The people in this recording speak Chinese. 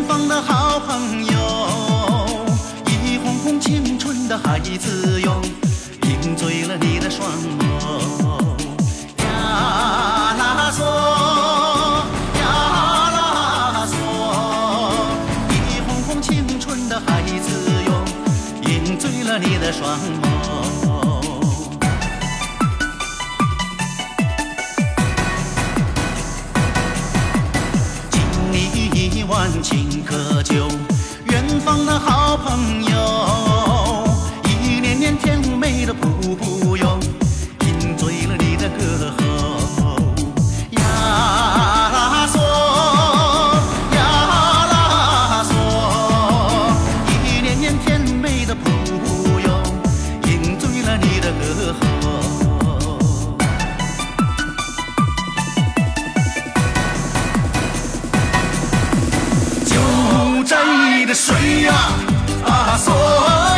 远方的好朋友一晃晃青春的孩子哟饮醉了你的双眸呀啦呀啦一青春的孩子哟饮醉了你的双眸。酒。水呀，啊嗦。